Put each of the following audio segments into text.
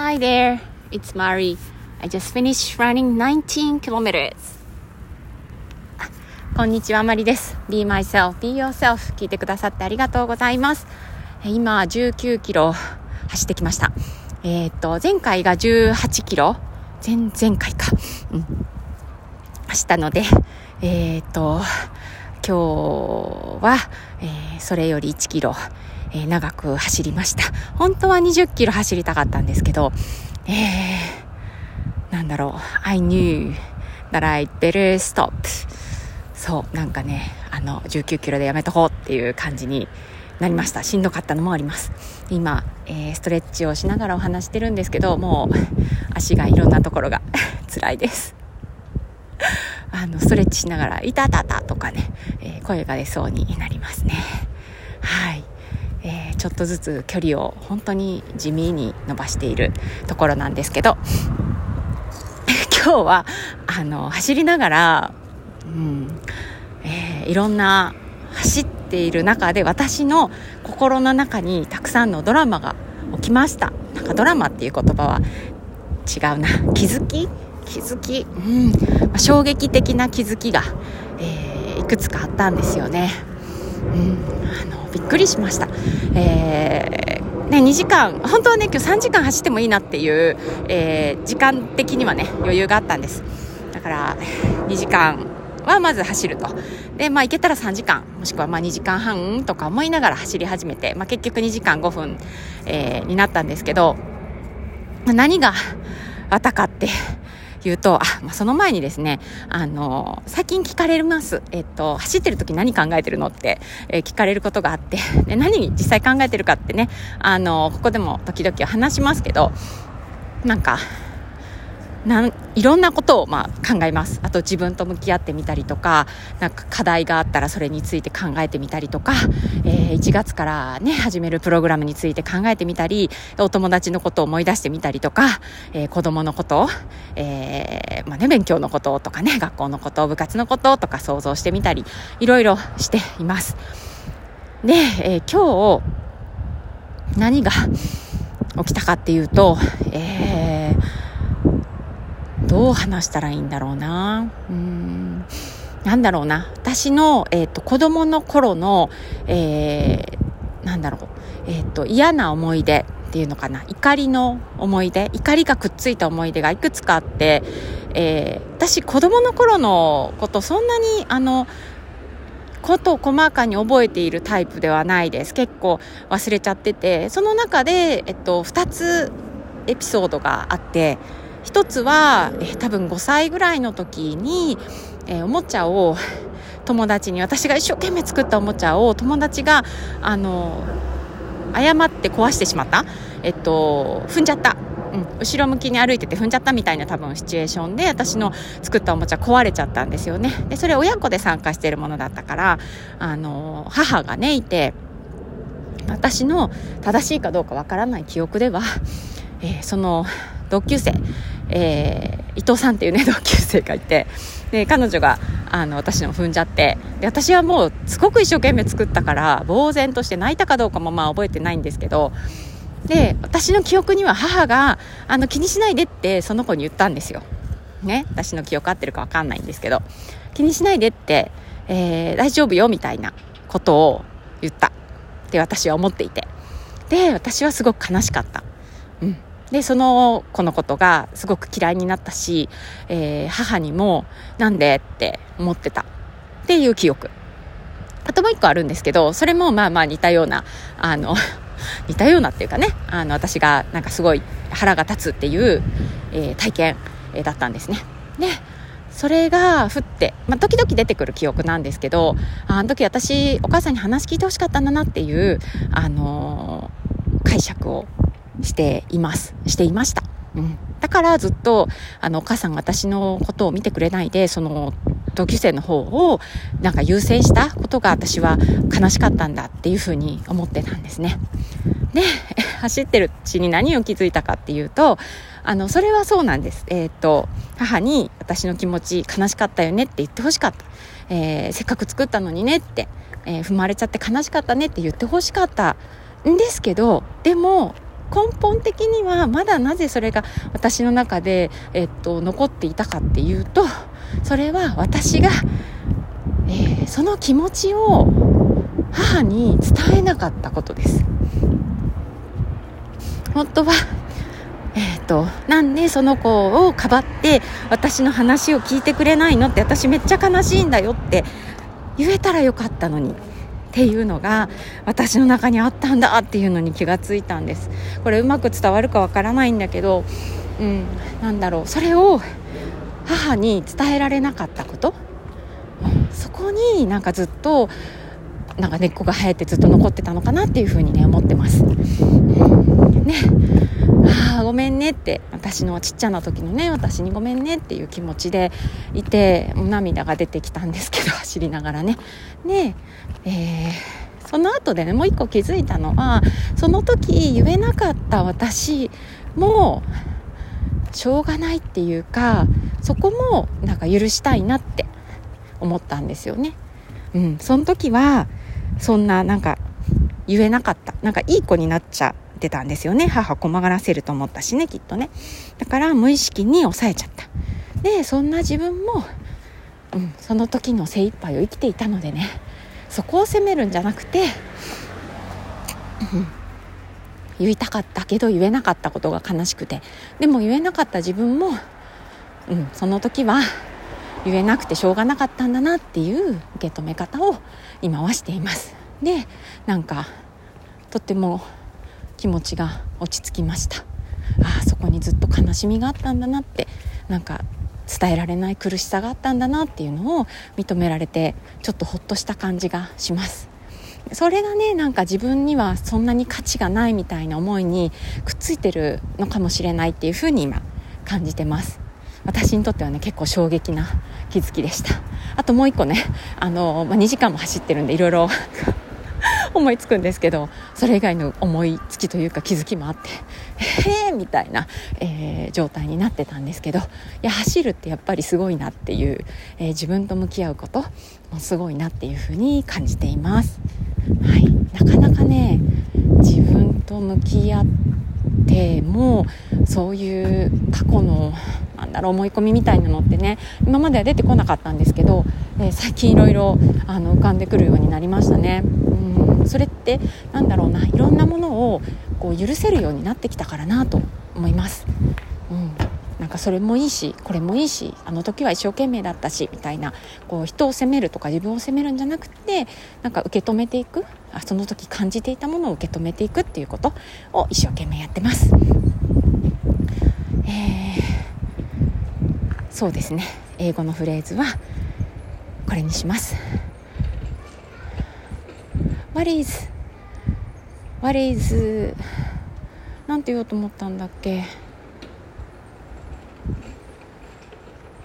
Hi there, it's Mari. I just finished running 19 kilometers. こんにちは、マリです。Be myself, be yourself. 聞いてくださってありがとうございます。今、19キロ走ってきました。えー、っと、前回が18キロ前、々回か。うん。走ったので、えー、っと、今日は、えー、それより1キロ、えー、長く走りました。本当は20キロ走りたかったんですけど、えー、なんだろう、I knew that I better stop. そう、なんかね、あの、19キロでやめとこうっていう感じになりました。しんどかったのもあります。今、えー、ストレッチをしながらお話してるんですけど、もう足がいろんなところが 辛いです。あの、ストレッチしながら、いたたたとかね、えー、声が出そうになりますね。はい。ちょっとずつ距離を本当に地味に伸ばしているところなんですけど 今日はあの走りながら、うんえー、いろんな走っている中で私の心の中にたくさんのドラマが起きました。なんかドラマっていう言葉は違うな。気づき？気づき、うん。ま、衝撃的な気づきが、えー、いくつかあったんですよね。うん。あのびっくりしました。えーね、2時間、本当はね、今日3時間走ってもいいなっていう、えー、時間的にはね、余裕があったんです。だから、2時間はまず走ると。で、まあ行けたら3時間、もしくはまあ2時間半とか思いながら走り始めて、まあ結局2時間5分、えー、になったんですけど、何があったかって、言うと、あ、まあ、その前にですね、あの、最近聞かれます。えっと、走ってる時何考えてるのって、えー、聞かれることがあって、で何に実際考えてるかってね、あの、ここでも時々話しますけど、なんか、なんいろんなことをまあ考えます。あと自分と向き合ってみたりとかなんか課題があったらそれについて考えてみたりとか、えー、1月からね始めるプログラムについて考えてみたりお友達のことを思い出してみたりとか、えー、子供のこと、えー、まあね、勉強のこととかね学校のこと部活のこととか想像してみたりいろいろしています。で、えー、今日何が起きたかっていうと、えーどう話したらいいんだろうな。うん。なんだろうな。私の、えっ、ー、と、子供の頃の、えー、なんだろう。えっ、ー、と、嫌な思い出っていうのかな。怒りの思い出。怒りがくっついた思い出がいくつかあって、えー、私、子供の頃のことそんなに、あの、ことを細かに覚えているタイプではないです。結構忘れちゃってて、その中で、えっと、2つエピソードがあって、一つは、えー、多分5歳ぐらいの時に、えー、おもちゃを友達に私が一生懸命作ったおもちゃを友達があの誤って壊してしまった、えっと、踏んじゃった。うん、後ろ向きに歩いてて踏んじゃったみたいな多分シチュエーションで私の作ったおもちゃ壊れちゃったんですよね。でそれ親子で参加しているものだったからあの母がねいて私の正しいかどうかわからない記憶では、えー、その同級生、えー、伊藤さんっていうね 同級生がいて。で彼女があの私の踏んじゃって。で私はもうすごく一生懸命作ったから呆然として泣いたかどうかもまあ覚えてないんですけど。で私の記憶には母があの気にしないでってその子に言ったんですよ。ね、私の記憶合ってるか分かんないんですけど。気にしないでって、えー、大丈夫よみたいなことを言った。って私は思っていて。で私はすごく悲しかった。うん。でその子のことがすごく嫌いになったし、えー、母にもなんでって思ってた。っていう記憶。あともう一個あるんですけどそれもまあまあ似たようなあの 似たようなっていうかねあの私がなんかすごい腹が立つっていう、えー、体験、えー、だったんですね。でそれが降って、まあ、時々出てくる記憶なんですけどあの時私お母さんに話聞いてほしかったんだなっていう、あのー、解釈をしています。していました。うん。だからずっと、あの、お母さんが私のことを見てくれないで、その、同級生の方を、なんか優先したことが私は悲しかったんだっていうふうに思ってたんですね。で、走ってるうちに何を気づいたかっていうと、あの、それはそうなんです。えっ、ー、と、母に私の気持ち悲しかったよねって言ってほしかった。えー、せっかく作ったのにねって、えー、踏まれちゃって悲しかったねって言ってほしかったんですけど、でも、根本的にはまだなぜそれが私の中で、えっと、残っていたかっていうとそれは私が、えー、その気持ちを母に伝えなかったことです。本当はえーと、なんでその子をかばって私の話を聞いてくれないのって私めっちゃ悲しいんだよって言えたらよかったのに。っていうのが私の中にあったんだっていうのに気がついたんです。これうまく伝わるかわからないんだけど、うん、なんだろう。それを母に伝えられなかったこと、そこになんかずっとなんか根っこが生えてずっと残ってたのかなっていうふうにね思ってます。ね。ああごめんねって。私のちっちゃな時のね私にごめんねっていう気持ちでいて涙が出てきたんですけど走りながらね。ね。えー、その後でねもう一個気づいたのはその時言えなかった私もしょうがないっていうかそこもなんか許したいなって思ったんですよね。うん、その時はそんななんか言えなかった。なんかいい子になっちゃってたんですよね。母困らせると思ったしねきっとね。だから無意識に抑えちゃった。でそんな自分も、うん、その時の精一杯を生きていたのでね。そこを責めるんじゃなくて、言いたかったけど言えなかったことが悲しくて。でも言えなかった自分も、うん、その時は言えなくてしょうがなかったんだなっていう受け止め方を今はしています。でなんかとっても気持ちが落ち着きました。ああそこにずっと悲しみがあったんだなってなんか伝えられない苦しさがあったんだなっていうのを認められてちょっとほっとした感じがします。それがねなんか自分にはそんなに価値がないみたいな思いにくっついてるのかもしれないっていうふうに今感じてます。私にとってはね結構衝撃な気づきでした。あともう一個ねあの、まあ、2時間も走ってるんでいろいろ思いつくんですけどそれ以外の思いつきというか気づきもあってへえみたいな、えー、状態になってたんですけどいや走るってやっぱりすごいなっていう、えー、自分と向き合うこともすごいなっていうふうに感じています。はい、なかなかね自分と向き合ってもそういう過去のなんだろう思い込みみたいなのってね今までは出てこなかったんですけど、えー、最近いろいろ浮かんでくるようになりましたね。それってなんだろうないろんなものをこう許せるようになってきたからなと思います。うんなんかそれもいいしこれもいいしあの時は一生懸命だったしみたいなこう人を責めるとか自分を責めるんじゃなくてなんか受け止めていくあその時感じていたものを受け止めていくっていうことを一生懸命やってます。えー、そうですね英語のフレーズはこれにします。What is What is なんて言おうと思ったんだっけ。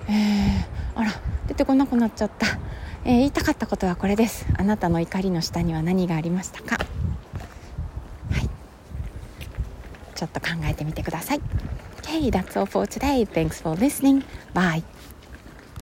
えー、あら出てこなくなっちゃった、えー、言いたかったことはこれです。あなたの怒りの下には何がありましたか？はい。ちょっと考えてみてください。Okay, that's all for today. Thanks for listening. Bye.